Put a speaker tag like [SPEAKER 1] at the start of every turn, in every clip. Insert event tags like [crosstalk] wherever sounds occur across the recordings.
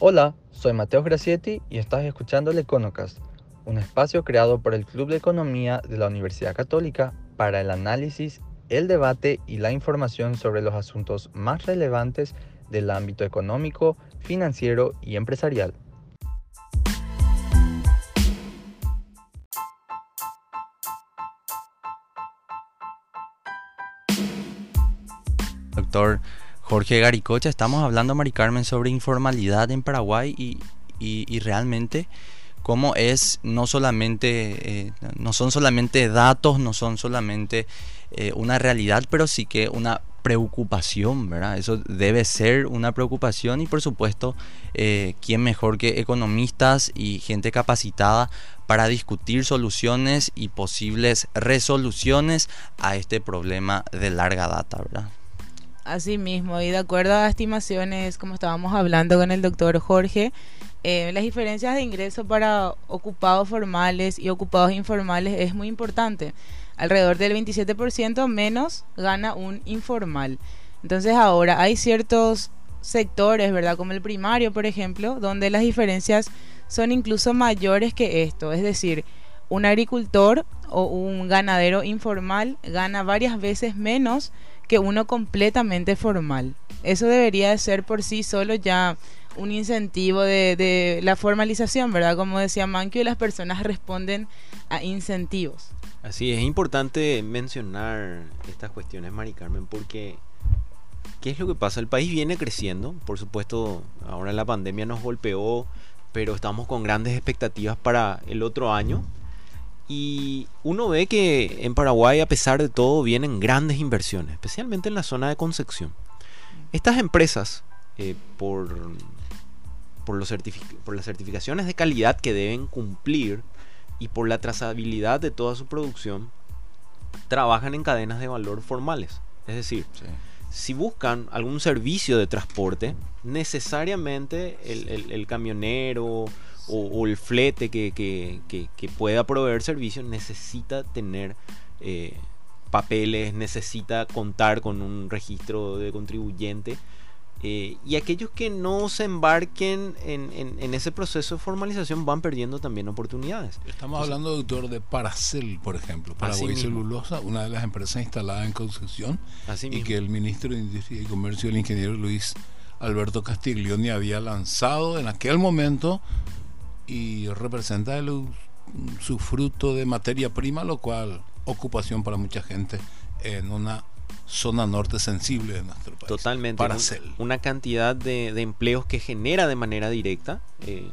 [SPEAKER 1] Hola, soy Mateo Gracietti y estás escuchando el Econocast, un espacio creado por el Club de Economía de la Universidad Católica para el análisis, el debate y la información sobre los asuntos más relevantes del ámbito económico, financiero y empresarial. Jorge Garicocha, estamos hablando, Mari Carmen, sobre informalidad en Paraguay y, y, realmente cómo es no solamente, eh, no son solamente datos, no son solamente eh, una realidad, pero sí que una preocupación, ¿verdad? Eso debe ser una preocupación y por supuesto, eh, ¿quién mejor que economistas y gente capacitada para discutir soluciones y posibles resoluciones a este problema de larga data, ¿verdad?
[SPEAKER 2] Así mismo, y de acuerdo a estimaciones, como estábamos hablando con el doctor Jorge, eh, las diferencias de ingreso para ocupados formales y ocupados informales es muy importante. Alrededor del 27% menos gana un informal. Entonces ahora hay ciertos sectores, ¿verdad? Como el primario, por ejemplo, donde las diferencias son incluso mayores que esto. Es decir, un agricultor o un ganadero informal gana varias veces menos que uno completamente formal. Eso debería de ser por sí solo ya un incentivo de, la formalización, ¿verdad? Como decía Mankio, las personas responden a incentivos.
[SPEAKER 3] Así es, importante mencionar estas cuestiones, Mari Carmen, porque ¿qué es lo que pasa? El país viene creciendo, por supuesto, ahora la pandemia nos golpeó, pero estamos con grandes expectativas para el otro año y uno ve que en Paraguay, a pesar de todo, vienen grandes inversiones, especialmente en la zona de Concepción. Estas empresas, eh, por, por, los por las certificaciones de calidad que deben cumplir y por la trazabilidad de toda su producción, trabajan en cadenas de valor formales. Es decir, si buscan algún servicio de transporte, necesariamente el, el camionero o, el flete que, pueda proveer servicios necesita tener eh, papeles, necesita contar con un registro de contribuyente. Eh, y aquellos que no se embarquen en, ese proceso de formalización van perdiendo también oportunidades.
[SPEAKER 4] Estamos hablando, doctor, de Paracel, por ejemplo, Paraguay Celulosa, una de las empresas instaladas en Concepción y que el ministro de Industria y Comercio, el ingeniero Luis Alberto Castiglioni, había lanzado en aquel momento y representa su fruto de materia prima, lo cual ocupación para mucha gente en una zona norte sensible de nuestro país.
[SPEAKER 3] Totalmente. Para una cantidad de, empleos que genera de manera directa. Eh,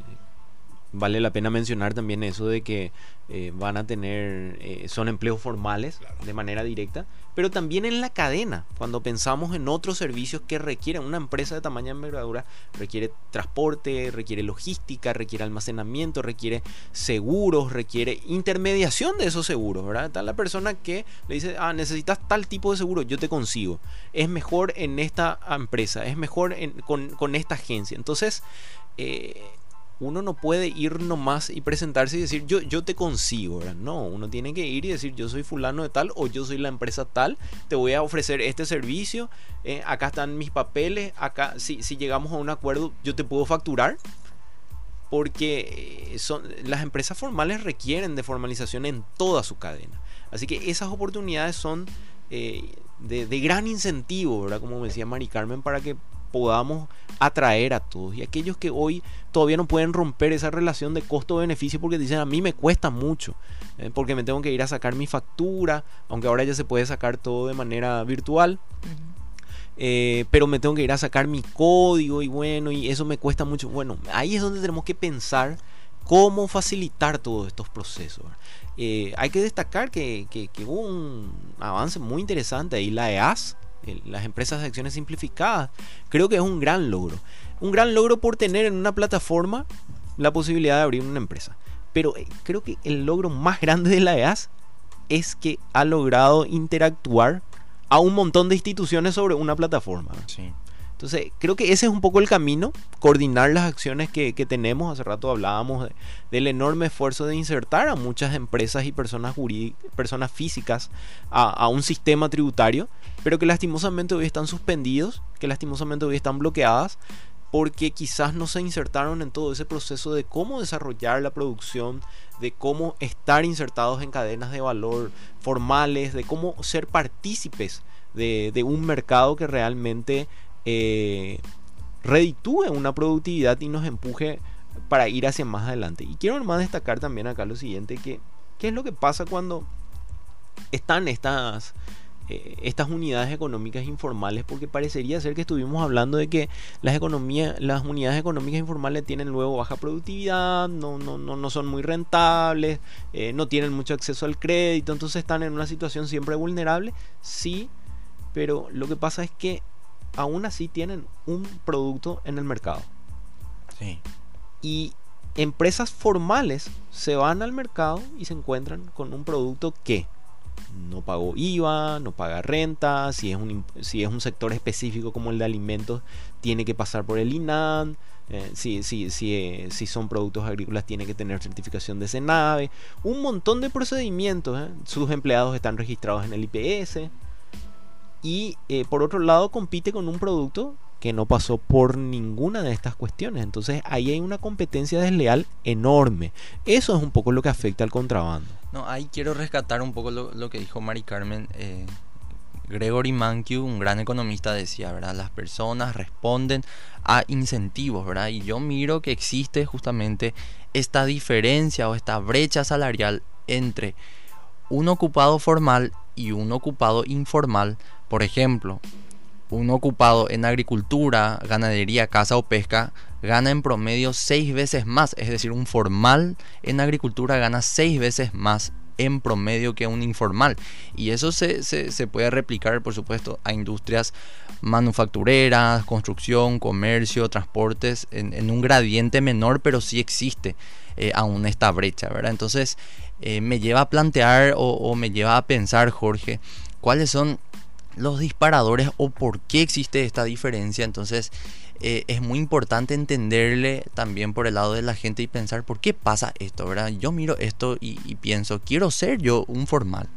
[SPEAKER 3] vale la pena mencionar también eso de que eh, van a tener, eh, son empleos formales de manera directa, pero también en la cadena, cuando pensamos en otros servicios que requieren, una empresa de tamaño envergadura requiere transporte, requiere logística, requiere almacenamiento, requiere seguros, requiere intermediación de esos seguros, ¿verdad? Está la persona que le dice, ah, necesitas tal tipo de seguro, yo te consigo. Es mejor en esta empresa, es mejor con, con, esta agencia. Entonces, eh, uno no puede ir nomás y presentarse y decir yo, yo te consigo, ¿verdad? No, uno tiene que ir y decir yo soy fulano de tal o yo soy la empresa tal, te voy a ofrecer este servicio, eh, acá están mis papeles, acá si, si llegamos a un acuerdo yo te puedo facturar. Porque eh, son, las empresas formales requieren de formalización en toda su cadena. Así que esas oportunidades son eh, de, de, gran incentivo, ¿verdad? Como decía Mari Carmen, para que podamos atraer a todos. Y aquellos que hoy todavía no pueden romper esa relación de costo-beneficio porque dicen a mí me cuesta mucho, eh, porque me tengo que ir a sacar mi factura, aunque ahora ya se puede sacar todo de manera virtual. Eh, pero me tengo que ir a sacar mi código y bueno, y eso me cuesta mucho. Bueno, ahí es donde tenemos que pensar cómo facilitar todos estos procesos. Eh, hay que destacar que, que, hubo un avance muy interesante ahí, la EAS, las empresas de acciones simplificadas. Creo que es un gran logro. Un gran logro por tener en una plataforma la posibilidad de abrir una empresa. Pero eh, creo que el logro más grande de la EAS es que ha logrado interactuar a un montón de instituciones sobre una plataforma. Sí. Entonces, creo que ese es un poco el camino, coordinar las acciones que, tenemos. Hace rato hablábamos del enorme esfuerzo de insertar a muchas empresas y personas, personas físicas a, un sistema tributario, pero que lastimosamente hoy están suspendidos, que lastimosamente hoy están bloqueadas porque quizás no se insertaron en todo ese proceso de cómo desarrollar la producción, de cómo estar insertados en cadenas de valor formales, de cómo ser partícipes de, un mercado que realmente eh, reditúe una productividad y nos empuje para ir hacia más adelante. Y quiero más destacar también acá lo siguiente, que qué es lo que pasa cuando están estas eh, estas unidades económicas informales porque parecería ser que estuvimos hablando de que las economías las unidades económicas informales tienen luego baja productividad no no no, no son muy rentables eh, no tienen mucho acceso al crédito entonces están en una situación siempre vulnerable sí pero lo que pasa es que aún así tienen un producto en el mercado.
[SPEAKER 1] Sí.
[SPEAKER 3] Y empresas formales se van al mercado y se encuentran con un producto que no pagó IVA, no paga renta, si es un, si es un sector específico como el de alimentos, tiene que pasar por el INAN, eh, si, si, eh, si, son productos agrícolas, tiene que tener certificación de SENAVE, un montón de procedimientos, eh. sus empleados están registrados en el IPS, y por otro lado compite con un producto que no pasó por ninguna de estas cuestiones. Entonces ahí hay una competencia desleal enorme. Eso es un poco lo que afecta al contrabando.
[SPEAKER 1] No, ahí quiero rescatar un poco lo, que dijo Mari Carmen. Eh, Gregory Mankiw, un gran economista, decía, ¿verdad? Las personas responden a incentivos, ¿verdad? Y yo miro que existe justamente esta diferencia o esta brecha salarial entre un ocupado formal y un ocupado informal. Por ejemplo, un ocupado en agricultura, ganadería, caza o pesca gana en promedio seis veces más, es decir, un formal en agricultura gana seis veces más en promedio que un informal. Y eso se, puede replicar, por supuesto, a industrias manufactureras, construcción, comercio, transportes, en, un gradiente menor, pero sí existe eh, aún esta brecha, ¿verdad? Entonces, eh, me lleva a plantear o me lleva a pensar, Jorge, cuáles son los disparadores o por qué existe esta diferencia. Entonces eh, es muy importante entenderle también por el lado de la gente y pensar por qué pasa esto, ¿verdad? Yo miro esto y, pienso, quiero ser yo un formal.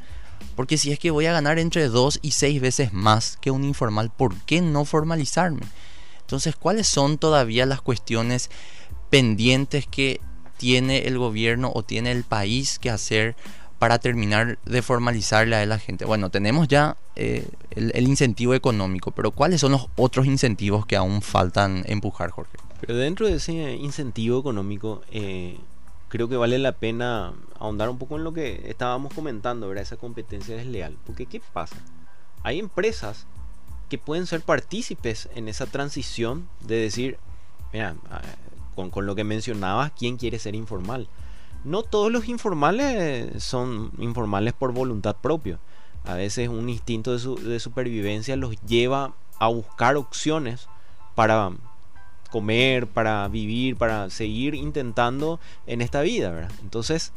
[SPEAKER 1] Porque si es que voy a ganar entre dos y seis veces más que un informal, ¿por qué no formalizarme? Entonces, ¿cuáles son todavía las cuestiones pendientes que tiene el gobierno o tiene el país que hacer para terminar de formalizarle a la gente? Bueno, tenemos ya eh, el, incentivo económico, pero ¿cuáles son los otros incentivos que aún faltan empujar, Jorge?
[SPEAKER 3] Pero dentro de ese incentivo económico, eh, creo que vale la pena ahondar un poco en lo que estábamos comentando, ¿verdad? Esa competencia desleal. Porque ¿qué pasa? Hay empresas que pueden ser partícipes en esa transición de decir, mira, con lo que mencionabas, ¿quién quiere ser informal? No todos los informales son informales por voluntad propia. A veces un instinto de, supervivencia los lleva a buscar opciones para comer, para vivir, para seguir intentando en esta vida, Entonces,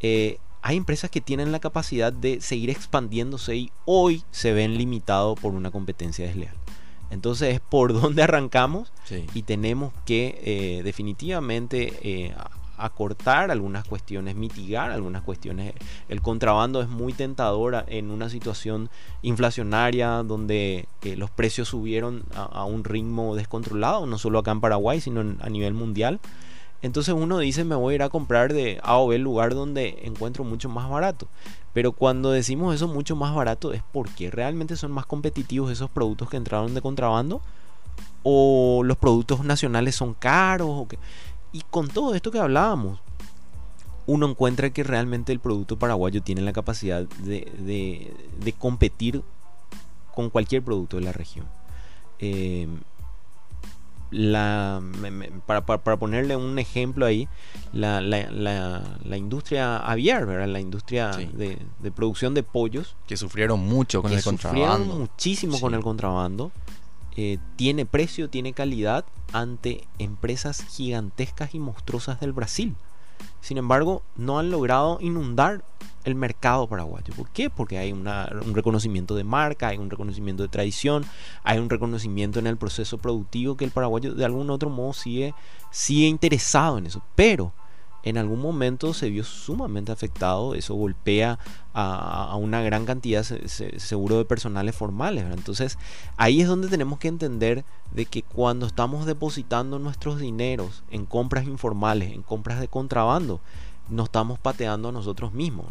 [SPEAKER 3] eh, hay empresas que tienen la capacidad de seguir expandiéndose y hoy se ven limitados por una competencia desleal. Entonces es por [laughs] donde arrancamos y tenemos que eh, definitivamente eh, acortar algunas cuestiones, mitigar algunas cuestiones. El contrabando es muy tentador en una situación inflacionaria donde eh, los precios subieron a, un ritmo descontrolado, no solo acá en Paraguay, sino a nivel mundial. Entonces uno dice me voy a ir a comprar de A o B lugar donde encuentro mucho más barato. Pero cuando decimos eso mucho más barato es porque realmente son más competitivos esos productos que entraron de contrabando o los productos nacionales son caros o que y con todo esto que hablábamos, uno encuentra que realmente el producto paraguayo tiene la capacidad de, competir con cualquier producto de la región. Eh, la, para, ponerle un ejemplo ahí, la, industria aviar, ¿verdad? la industria de, producción de pollos.
[SPEAKER 1] Que sufrieron mucho con el contrabando.
[SPEAKER 3] Sufrieron muchísimo con el contrabando. Eh, tiene precio, tiene calidad ante empresas gigantescas y monstruosas del Brasil. Sin embargo, no han logrado inundar el mercado paraguayo. ¿Por qué? Porque hay un reconocimiento de marca, hay un reconocimiento de tradición, hay un reconocimiento en el proceso productivo que el paraguayo de algún otro modo sigue, sigue interesado en eso. Pero en algún momento se vio sumamente afectado, eso golpea a, una gran cantidad seguro de personales formales. Entonces ahí es donde tenemos que entender de que cuando estamos depositando nuestros dineros en compras informales, en compras de contrabando, nos estamos pateando a nosotros mismos.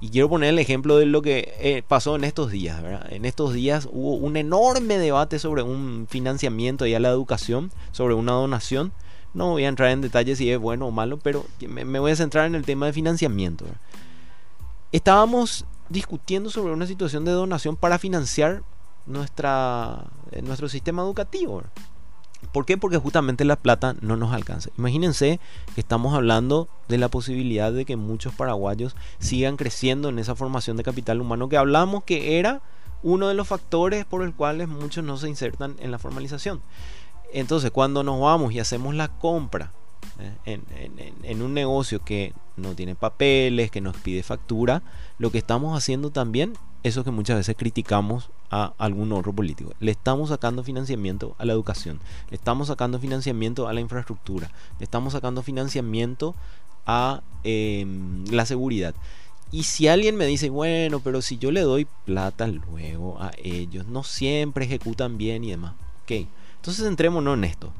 [SPEAKER 3] Y quiero poner el ejemplo de lo que eh, pasó en estos días. En estos días hubo un enorme debate sobre un financiamiento y a la educación, sobre una donación. No voy a entrar en detalles si es bueno o malo, pero me, voy a centrar en el tema de financiamiento. Estábamos discutiendo sobre una situación de donación para financiar nuestra, eh, nuestro sistema educativo. ¿Por qué? Porque justamente la plata no nos alcanza. Imagínense que estamos hablando de la posibilidad de que muchos paraguayos sigan creciendo en esa formación de capital humano que hablamos que era uno de los factores por el cuales muchos no se insertan en la formalización. Entonces, cuando nos vamos y hacemos la compra ¿eh? en, un negocio que no tiene papeles, que nos pide factura, lo que estamos haciendo también, eso que muchas veces criticamos a algún otro político, le estamos sacando financiamiento a la educación, le estamos sacando financiamiento a la infraestructura, le estamos sacando financiamiento a em, la seguridad. Y si alguien me dice, bueno, pero si yo le doy plata luego a ellos, no siempre ejecutan bien y demás. Ok, entonces entrémonos en esto.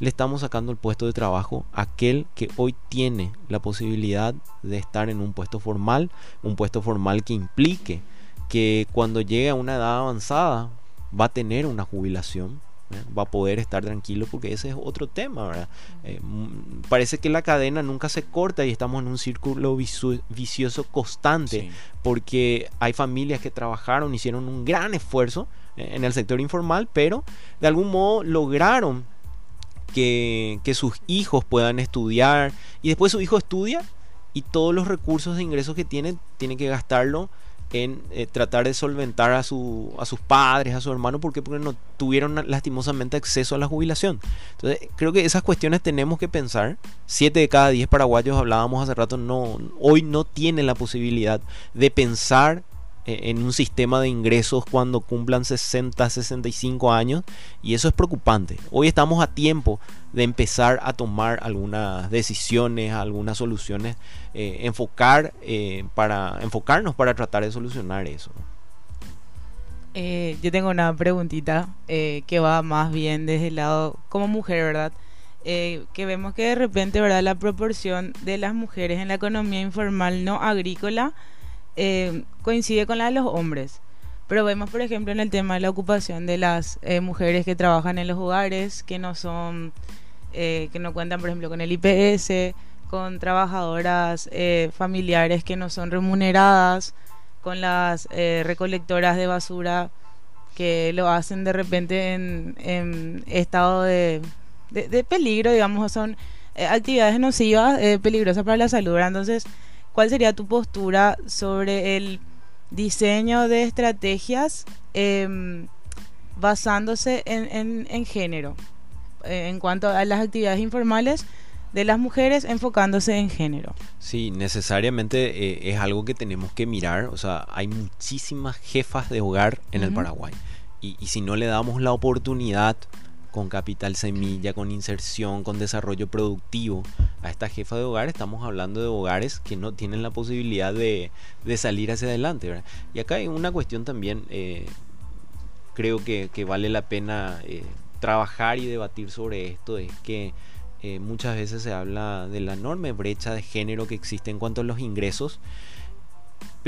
[SPEAKER 3] Le estamos sacando el puesto de trabajo a aquel que hoy tiene la posibilidad de estar en un puesto formal, un puesto formal que implique que cuando llegue a una edad avanzada va a tener una jubilación, va a poder estar tranquilo porque ese es otro tema, eh, mm, parece que la cadena nunca se corta y estamos en un círculo vicioso constante porque hay familias que trabajaron, hicieron un gran esfuerzo eh, en el sector informal, pero de algún modo lograron que, sus hijos puedan estudiar y después su hijo estudia y todos los recursos de ingresos que tiene tiene que gastarlo en eh, tratar de solventar a, su, a sus padres, a su hermano, ¿por porque no tuvieron lastimosamente acceso a la jubilación. Entonces, creo que esas cuestiones tenemos que pensar. Siete de cada diez paraguayos, hablábamos hace rato, no, hoy no tienen la posibilidad de pensar en un sistema de ingresos cuando cumplan 60, 65 años y eso es preocupante. Hoy estamos a tiempo de empezar a tomar algunas decisiones, algunas soluciones, eh, enfocar eh, para enfocarnos para tratar de solucionar eso.
[SPEAKER 2] yo tengo una preguntita que va más bien desde el lado como mujer, ¿verdad? que vemos que de repente, ¿verdad? La proporción de las mujeres en la economía informal no agrícola eh, coincide con la de los hombres. Pero vemos, por ejemplo, en el tema de la ocupación de las eh, mujeres que trabajan en los hogares, que no son, eh, que no cuentan, por ejemplo, con el IPS, con trabajadoras familiares que no son remuneradas, con las recolectoras de basura que lo hacen de repente en, estado de, de, peligro, digamos, son actividades nocivas, peligrosas para la salud. Entonces, ¿Cuál sería tu postura sobre el diseño de estrategias em, basándose en, género? Eh, en cuanto a las actividades informales de las mujeres enfocándose en género.
[SPEAKER 3] Sí, necesariamente eh, es algo que tenemos que mirar. O sea, hay muchísimas jefas de hogar en el Paraguay. Y, y, si no le damos la oportunidad con capital semilla, con inserción, con desarrollo productivo a esta jefa de hogar, estamos hablando de hogares que no tienen la posibilidad de, salir hacia adelante. Y acá hay una cuestión también, eh, creo que, vale la pena eh, trabajar y debatir sobre esto, es que eh, muchas veces se habla de la enorme brecha de género que existe en cuanto a los ingresos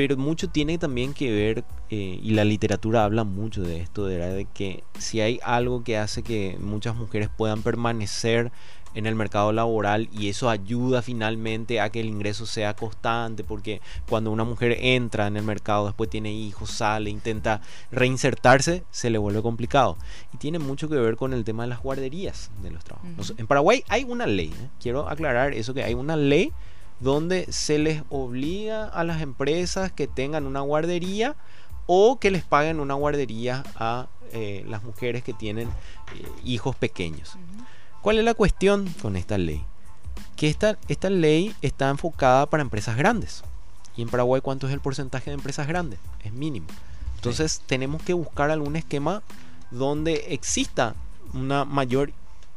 [SPEAKER 3] pero mucho tiene también que ver, eh, y la literatura habla mucho de esto, de, que si hay algo que hace que muchas mujeres puedan permanecer en el mercado laboral y eso ayuda finalmente a que el ingreso sea constante porque cuando una mujer entra en el mercado después tiene hijos sale intenta reinsertarse se le vuelve complicado. Y tiene mucho que ver con el tema de las guarderías de los trabajos. En Paraguay hay una ley ¿eh? quiero aclarar eso que hay una ley donde se les obliga a las empresas que tengan una guardería o que les paguen una guardería a eh, las mujeres que tienen eh, hijos pequeños. ¿Cuál es la cuestión con esta ley? Que esta, esta ley está enfocada para empresas grandes. ¿Y en Paraguay cuánto es el porcentaje de empresas grandes? Es mínimo. Entonces tenemos que buscar algún esquema donde exista una mayor...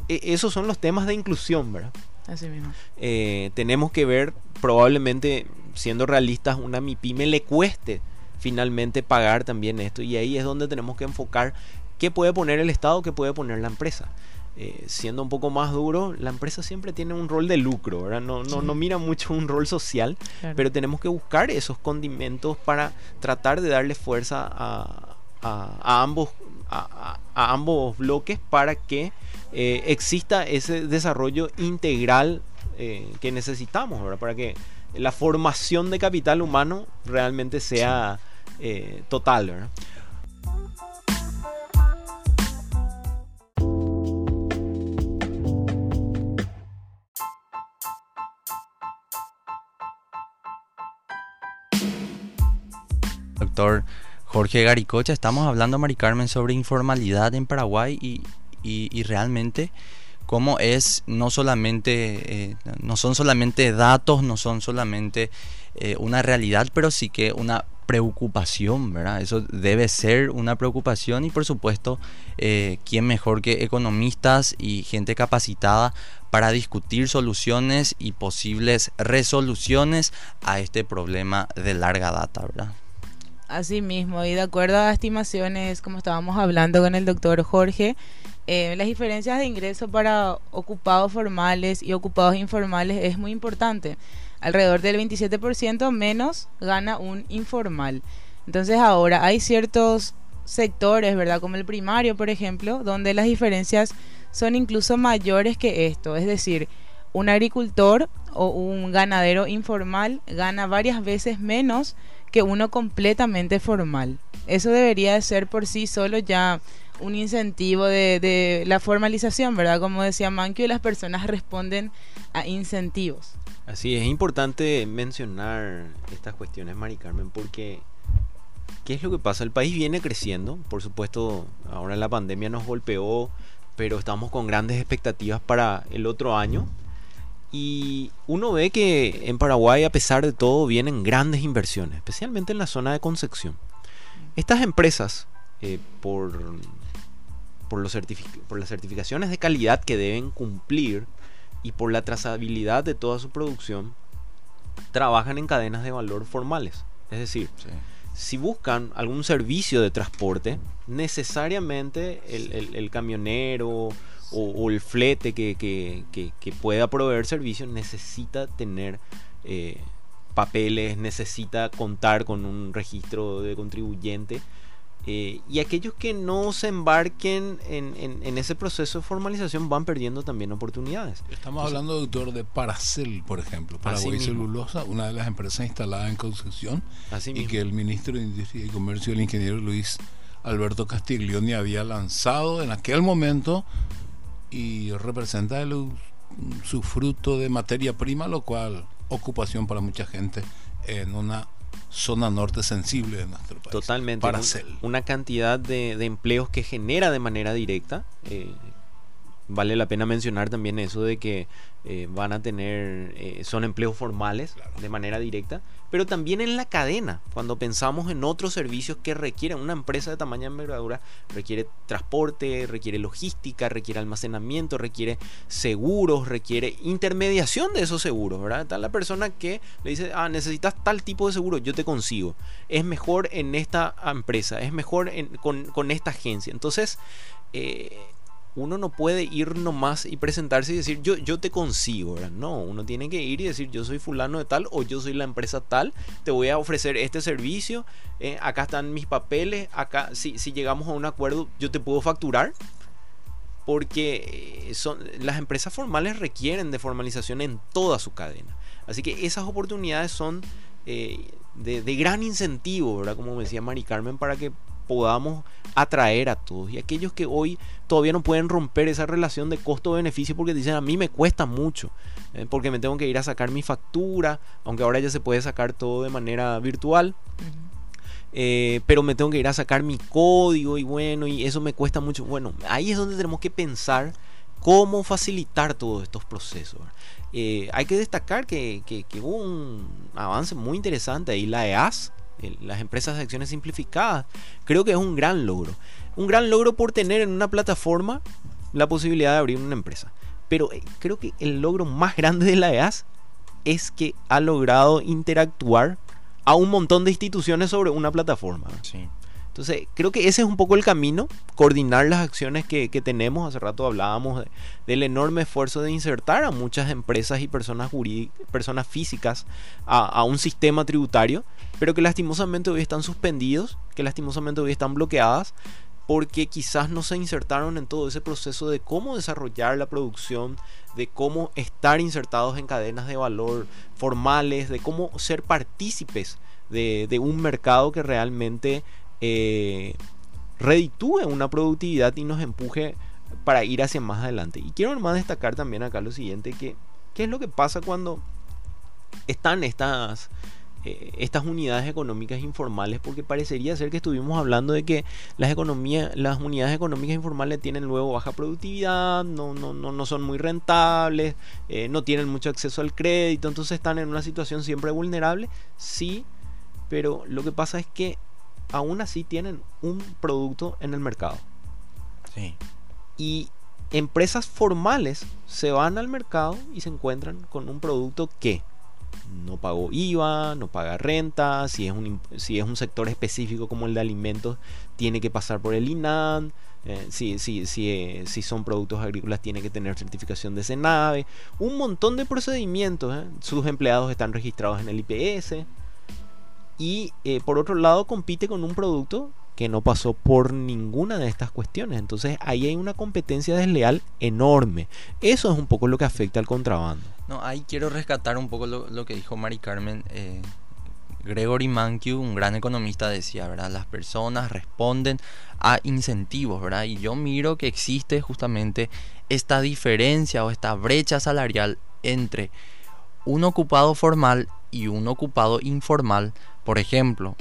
[SPEAKER 3] E, esos son los temas de inclusión, ¿verdad?
[SPEAKER 2] Así mismo.
[SPEAKER 3] Eh, tenemos que ver, probablemente, siendo realistas, una MIPYME le cueste finalmente pagar también esto y ahí es donde tenemos que enfocar qué puede poner el Estado, qué puede poner la empresa. Eh, siendo un poco más duro, la empresa siempre tiene un rol de lucro, ¿verdad? No, no, no mira mucho un rol social, pero tenemos que buscar esos condimentos para tratar de darle fuerza a, a, ambos, a, ambos bloques para que eh, exista ese desarrollo integral eh, que necesitamos, ¿verdad? Para que la formación de capital humano realmente sea total, ¿verdad?
[SPEAKER 1] doctor Jorge Garicocha. Estamos hablando, Mari Carmen, sobre informalidad en Paraguay y, y, realmente cómo es no solamente, eh, no son solamente datos, no son solamente eh, una realidad, pero sí que una preocupación, ¿verdad? Eso debe ser una preocupación y por supuesto, eh, ¿quién mejor que economistas y gente capacitada para discutir soluciones y posibles resoluciones a este problema de larga data, ¿verdad?
[SPEAKER 2] Así mismo, y de acuerdo a estimaciones, como estábamos hablando con el doctor Jorge, eh, las diferencias de ingreso para ocupados formales y ocupados informales es muy importante. Alrededor del 27% menos gana un informal. Entonces ahora hay ciertos sectores, ¿verdad? Como el primario, por ejemplo, donde las diferencias son incluso mayores que esto. Es decir, un agricultor o un ganadero informal gana varias veces menos que uno completamente formal. Eso debería de ser por sí solo ya un incentivo de, la formalización, ¿verdad? Como decía Mankio, las personas responden a incentivos.
[SPEAKER 3] Así es, importante mencionar estas cuestiones, Mari Carmen, porque ¿qué es lo que pasa? El país viene creciendo, por supuesto, ahora la pandemia nos golpeó, pero estamos con grandes expectativas para el otro año y uno ve que en Paraguay, a pesar de todo, vienen grandes inversiones, especialmente en la zona de Concepción. Estas empresas, eh, por, por, los por las certificaciones de calidad que deben cumplir y por la trazabilidad de toda su producción, trabajan en cadenas de valor formales. Es decir, si buscan algún servicio de transporte, necesariamente el, el camionero o, el flete que, pueda proveer servicios necesita tener eh, papeles, necesita contar con un registro de contribuyente. Eh, y aquellos que no se embarquen en, ese proceso de formalización van perdiendo también oportunidades.
[SPEAKER 4] Estamos hablando, doctor, de Paracel, por ejemplo, Paraguay Celulosa, una de las empresas instaladas en Concepción, y que el ministro de Industria y Comercio, el ingeniero Luis Alberto Castiglioni, había lanzado en aquel momento y representa su fruto de materia prima, lo cual ocupación para mucha gente en una zona norte sensible de nuestro país.
[SPEAKER 3] Totalmente. Para una cantidad de, empleos que genera de manera directa. Eh, vale la pena mencionar también eso de que eh, van a tener, eh, son empleos formales de manera directa, pero también en la cadena, cuando pensamos en otros servicios que requieren, una empresa de tamaño envergadura requiere transporte, requiere logística, requiere almacenamiento, requiere seguros, requiere intermediación de esos seguros, ¿verdad? Está la persona que le dice, ah, necesitas tal tipo de seguro, yo te consigo. Es mejor en esta empresa, es mejor con, con, esta agencia. Entonces, eh, uno no puede ir nomás y presentarse y decir yo, yo te consigo, ¿verdad? No, uno tiene que ir y decir yo soy fulano de tal o yo soy la empresa tal, te voy a ofrecer este servicio, eh, acá están mis papeles, acá si, si llegamos a un acuerdo yo te puedo facturar. Porque eh, son, las empresas formales requieren de formalización en toda su cadena. Así que esas oportunidades son eh, de, de, gran incentivo, ¿verdad? Como decía Mari Carmen, para que podamos atraer a todos. Y aquellos que hoy todavía no pueden romper esa relación de costo-beneficio porque dicen a mí me cuesta mucho, eh, porque me tengo que ir a sacar mi factura, aunque ahora ya se puede sacar todo de manera virtual. Eh, pero me tengo que ir a sacar mi código y bueno, y eso me cuesta mucho. Bueno, ahí es donde tenemos que pensar cómo facilitar todos estos procesos. Eh, hay que destacar que, que, hubo un avance muy interesante ahí, la EAS, las empresas de acciones simplificadas, creo que es un gran logro. Un gran logro por tener en una plataforma la posibilidad de abrir una empresa. Pero eh, creo que el logro más grande de la EAS es que ha logrado interactuar a un montón de instituciones sobre una plataforma.
[SPEAKER 1] Sí.
[SPEAKER 3] Entonces, creo que ese es un poco el camino, coordinar las acciones que, tenemos. Hace rato hablábamos del enorme esfuerzo de insertar a muchas empresas y personas, personas físicas a, un sistema tributario, pero que lastimosamente hoy están suspendidos, que lastimosamente hoy están bloqueadas, porque quizás no se insertaron en todo ese proceso de cómo desarrollar la producción, de cómo estar insertados en cadenas de valor formales, de cómo ser partícipes de, un mercado que realmente eh, reditúe una productividad y nos empuje para ir hacia más adelante. Y quiero además destacar también acá lo siguiente, que qué es lo que pasa cuando están estas, eh, estas unidades económicas informales, porque parecería ser que estuvimos hablando de que las, economías, las unidades económicas informales tienen luego baja productividad, no, no, no, no son muy rentables, eh, no tienen mucho acceso al crédito, entonces están en una situación siempre vulnerable, sí, pero lo que pasa es que aún así tienen un producto en el mercado.
[SPEAKER 1] Sí.
[SPEAKER 3] Y empresas formales se van al mercado y se encuentran con un producto que no pagó IVA, no paga renta, si es un, si es un sector específico como el de alimentos, tiene que pasar por el INAN, eh, si, si, si, eh, si, son productos agrícolas, tiene que tener certificación de SENAVE, un montón de procedimientos. Eh. Sus empleados están registrados en el IPS y por otro lado compite con un producto que no pasó por ninguna de estas cuestiones. Entonces ahí hay una competencia desleal enorme. Eso es un poco lo que afecta al contrabando.
[SPEAKER 1] No, ahí quiero rescatar un poco lo, que dijo Mari Carmen. Eh, Gregory Mankiw, un gran economista, decía, ¿verdad? Las personas responden a incentivos, ¿verdad? Y yo miro que existe justamente esta diferencia o esta brecha salarial entre un ocupado formal y un ocupado informal por ejemplo,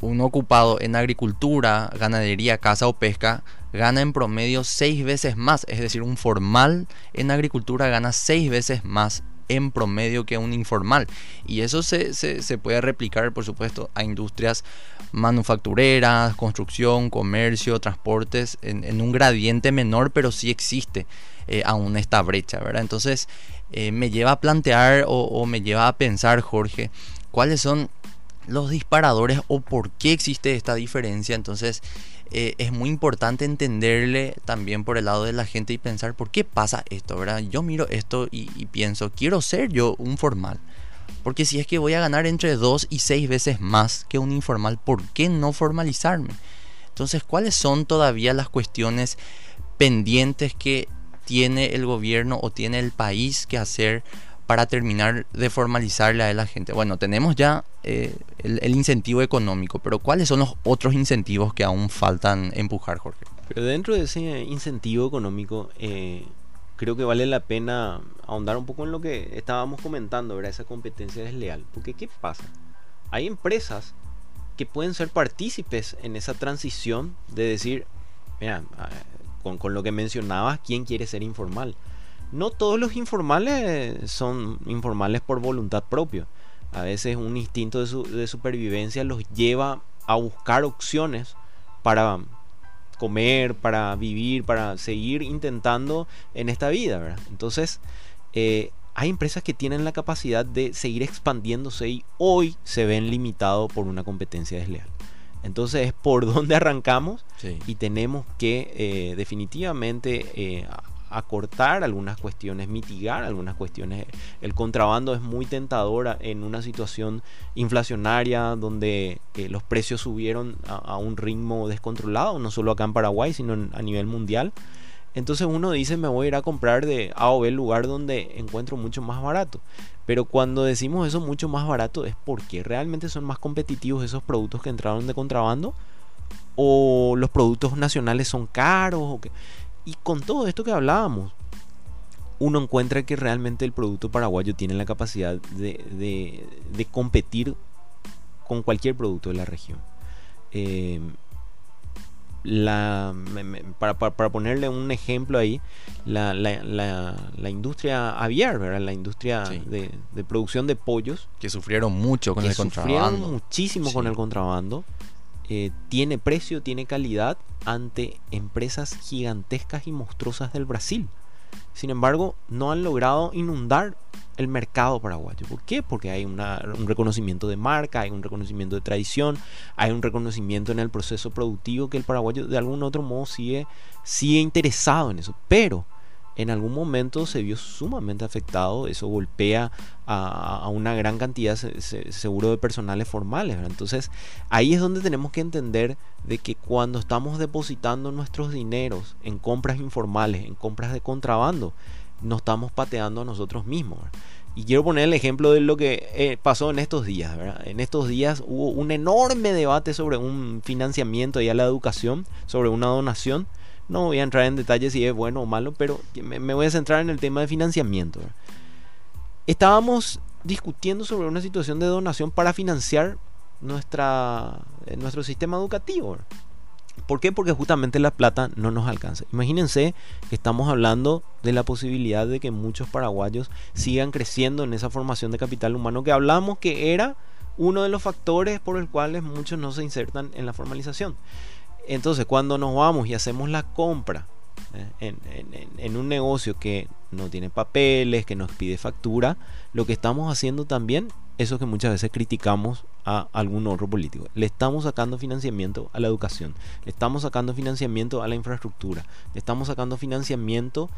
[SPEAKER 1] un ocupado en agricultura, ganadería, caza o pesca gana en promedio seis veces más, es decir, un formal en agricultura gana seis veces más en promedio que un informal. Y eso se, puede replicar, por supuesto, a industrias manufactureras, construcción, comercio, transportes, en, un gradiente menor, pero sí existe eh, aún esta brecha, ¿verdad? Entonces, eh, me lleva a plantear o me lleva a pensar, Jorge, cuáles son los disparadores o por qué existe esta diferencia. Entonces eh, es muy importante entenderle también por el lado de la gente y pensar por qué pasa esto, ¿verdad? Yo miro esto y, pienso, quiero ser yo un formal. Porque si es que voy a ganar entre dos y seis veces más que un informal, ¿por qué no formalizarme? Entonces, ¿cuáles son todavía las cuestiones pendientes que tiene el gobierno o tiene el país que hacer para terminar de formalizarle a la gente? Bueno, tenemos ya eh, el, incentivo económico, pero ¿cuáles son los otros incentivos que aún faltan empujar, Jorge?
[SPEAKER 3] Pero dentro de ese incentivo económico, eh, creo que vale la pena ahondar un poco en lo que estábamos comentando, ¿verdad? Esa competencia desleal. Porque ¿qué pasa? Hay empresas que pueden ser partícipes en esa transición de decir, mira, con, con lo que mencionabas, ¿quién quiere ser informal? No todos los informales son informales por voluntad propia. A veces un instinto de, supervivencia los lleva a buscar opciones para comer, para vivir, para seguir intentando en esta vida. Entonces, eh, hay empresas que tienen la capacidad de seguir expandiéndose y hoy se ven limitados por una competencia desleal. Entonces es por [laughs] donde arrancamos y tenemos que eh, definitivamente eh, acortar algunas cuestiones, mitigar algunas cuestiones. El contrabando es muy tentador en una situación inflacionaria donde eh, los precios subieron a, un ritmo descontrolado, no solo acá en Paraguay, sino a nivel mundial. Entonces uno dice me voy a ir a comprar de A o B lugar donde encuentro mucho más barato. Pero cuando decimos eso mucho más barato es porque realmente son más competitivos esos productos que entraron de contrabando o los productos nacionales son caros o que y con todo esto que hablábamos, uno encuentra que realmente el producto paraguayo tiene la capacidad de, competir con cualquier producto de la región. Eh, para, ponerle un ejemplo ahí, la, industria aviar, la industria de, producción de pollos.
[SPEAKER 1] Que sufrieron mucho con el contrabando.
[SPEAKER 3] Sufrieron muchísimo con el contrabando. Eh, tiene precio, tiene calidad ante empresas gigantescas y monstruosas del Brasil. Sin embargo, no han logrado inundar el mercado paraguayo. ¿Por qué? Porque hay un reconocimiento de marca, hay un reconocimiento de tradición, hay un reconocimiento en el proceso productivo que el paraguayo de algún otro modo sigue, sigue interesado en eso. Pero en algún momento se vio sumamente afectado, eso golpea a, una gran cantidad seguro de personales formales. Entonces ahí es donde tenemos que entender de que cuando estamos depositando nuestros dineros en compras informales, en compras de contrabando, nos estamos pateando a nosotros mismos. Y quiero poner el ejemplo de lo que eh, pasó en estos días. En estos días hubo un enorme debate sobre un financiamiento y a la educación, sobre una donación. No voy a entrar en detalles si es bueno o malo, pero me, voy a centrar en el tema de financiamiento. Estábamos discutiendo sobre una situación de donación para financiar nuestra, eh, nuestro sistema educativo. ¿Por qué? Porque justamente la plata no nos alcanza. Imagínense que estamos hablando de la posibilidad de que muchos paraguayos sigan creciendo en esa formación de capital humano que hablamos que era uno de los factores por el cuales muchos no se insertan en la formalización. Entonces, cuando nos vamos y hacemos la compra ¿eh? en, un negocio que no tiene papeles, que nos pide factura, lo que estamos haciendo también, eso que muchas veces criticamos a algún otro político, le estamos sacando financiamiento a la educación, le estamos sacando financiamiento a la infraestructura, le estamos sacando financiamiento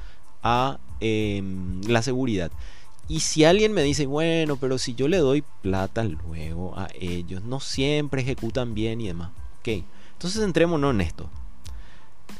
[SPEAKER 3] a em, la seguridad. Y si alguien me dice, bueno, pero si yo le doy plata luego a ellos, no siempre ejecutan bien y demás. Ok, entonces entrémonos en esto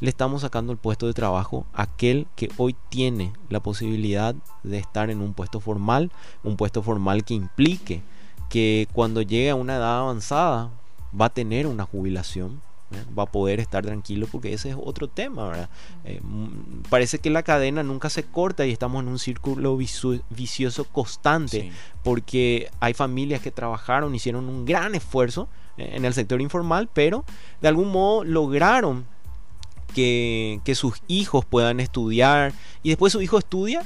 [SPEAKER 3] le estamos sacando el puesto de trabajo a aquel que hoy tiene la posibilidad de estar en un puesto formal, un puesto formal que implique que cuando llegue a una edad avanzada va a tener una jubilación, ¿eh? va a poder estar tranquilo porque ese es otro tema, ¿verdad? Eh, mm, parece que la cadena nunca se corta y estamos en un círculo vicioso constante porque hay familias que trabajaron, hicieron un gran esfuerzo en el sector informal, pero de algún modo lograron que, sus hijos puedan estudiar y después su hijo estudia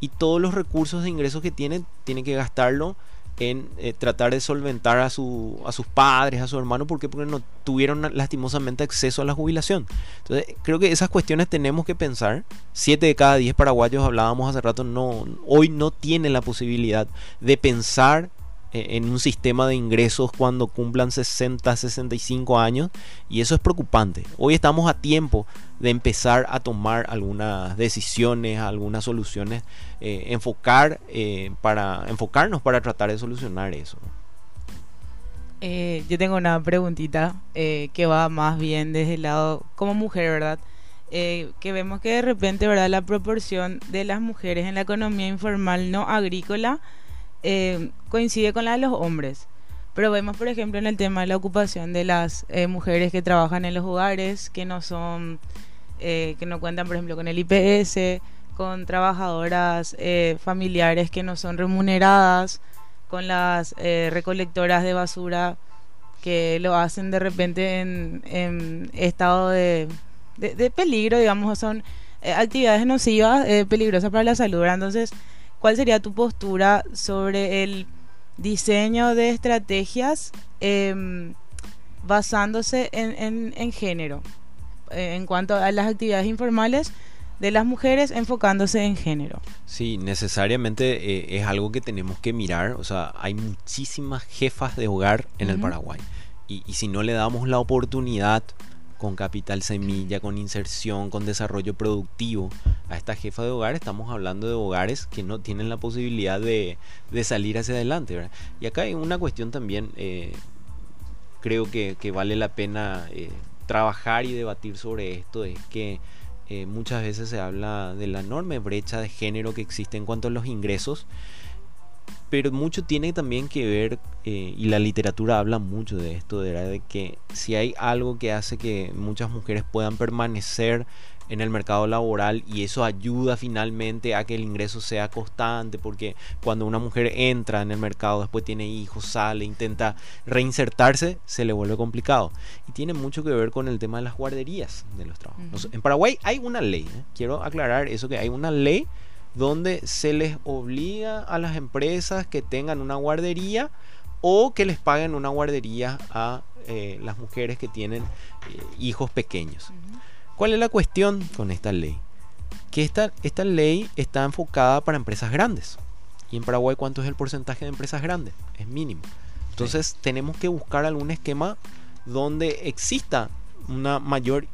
[SPEAKER 3] y todos los recursos de ingresos que tiene, tiene que gastarlo en eh, tratar de solventar a, su, a sus padres, a su hermano, ¿por Porque no tuvieron lastimosamente acceso a la jubilación. Entonces, creo que esas cuestiones tenemos que pensar. Siete de cada diez paraguayos, hablábamos hace rato, no, hoy no tienen la posibilidad de pensar en un sistema de ingresos cuando cumplan 60, 65 años y eso es preocupante. Hoy estamos a tiempo de empezar a tomar algunas decisiones, algunas soluciones, eh, enfocar eh, para enfocarnos para tratar de solucionar eso.
[SPEAKER 2] yo tengo una preguntita que va más bien desde el lado como mujer, ¿verdad? que vemos que de repente, ¿verdad? La proporción de las mujeres en la economía informal no agrícola eh, coincide con la de los hombres. Pero vemos, por ejemplo, en el tema de la ocupación de las eh, mujeres que trabajan en los hogares, que no son, eh, que no cuentan, por ejemplo, con el IPS, con trabajadoras familiares que no son remuneradas, con las recolectoras de basura que lo hacen de repente en, estado de, de, peligro, digamos, son actividades nocivas, peligrosas para la salud. Entonces, ¿Cuál sería tu postura sobre el diseño de estrategias em, basándose en, género? Eh, en cuanto a las actividades informales de las mujeres enfocándose en género.
[SPEAKER 3] Sí, necesariamente eh, es algo que tenemos que mirar. O sea, hay muchísimas jefas de hogar en el Paraguay. Y, y, si no le damos la oportunidad con capital semilla, con inserción, con desarrollo productivo a esta jefa de hogar, estamos hablando de hogares que no tienen la posibilidad de, salir hacia adelante. Y acá hay una cuestión también, eh, creo que, vale la pena eh, trabajar y debatir sobre esto, es que eh, muchas veces se habla de la enorme brecha de género que existe en cuanto a los ingresos pero mucho tiene también que ver, eh, y la literatura habla mucho de esto, de, que si hay algo que hace que muchas mujeres puedan permanecer en el mercado laboral y eso ayuda finalmente a que el ingreso sea constante porque cuando una mujer entra en el mercado después tiene hijos sale intenta reinsertarse se le vuelve complicado. Y tiene mucho que ver con el tema de las guarderías de los trabajos. En Paraguay hay una ley ¿eh? quiero aclarar eso que hay una ley donde se les obliga a las empresas que tengan una guardería o que les paguen una guardería a eh, las mujeres que tienen eh, hijos pequeños. ¿Cuál es la cuestión con esta ley? que esta, esta ley está enfocada para empresas grandes. Y en Paraguay, ¿cuánto es el porcentaje de empresas grandes? Es mínimo. Entonces tenemos que buscar algún esquema donde exista una mayor...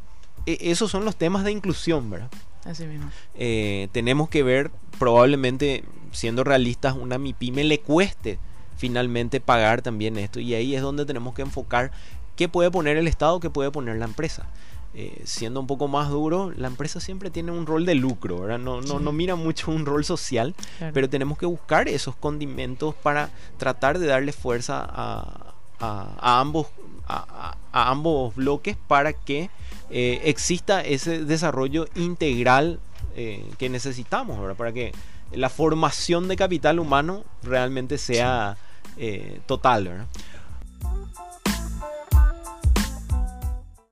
[SPEAKER 3] E, esos son los temas de inclusión, ¿verdad?
[SPEAKER 2] Así mismo.
[SPEAKER 3] Eh, tenemos que ver, probablemente, siendo realistas, una MIPYME le cueste finalmente pagar también esto. Y ahí es donde tenemos que enfocar qué puede poner el Estado, qué puede poner la empresa. Eh, siendo un poco más duro, la empresa siempre tiene un rol de lucro, ¿verdad? No, no, no mira mucho un rol social, pero tenemos que buscar esos condimentos para tratar de darle fuerza a, a, ambos, a, ambos bloques para que eh, exista ese desarrollo integral eh, que necesitamos, ¿verdad? Para que la formación de capital humano realmente sea total, ¿verdad?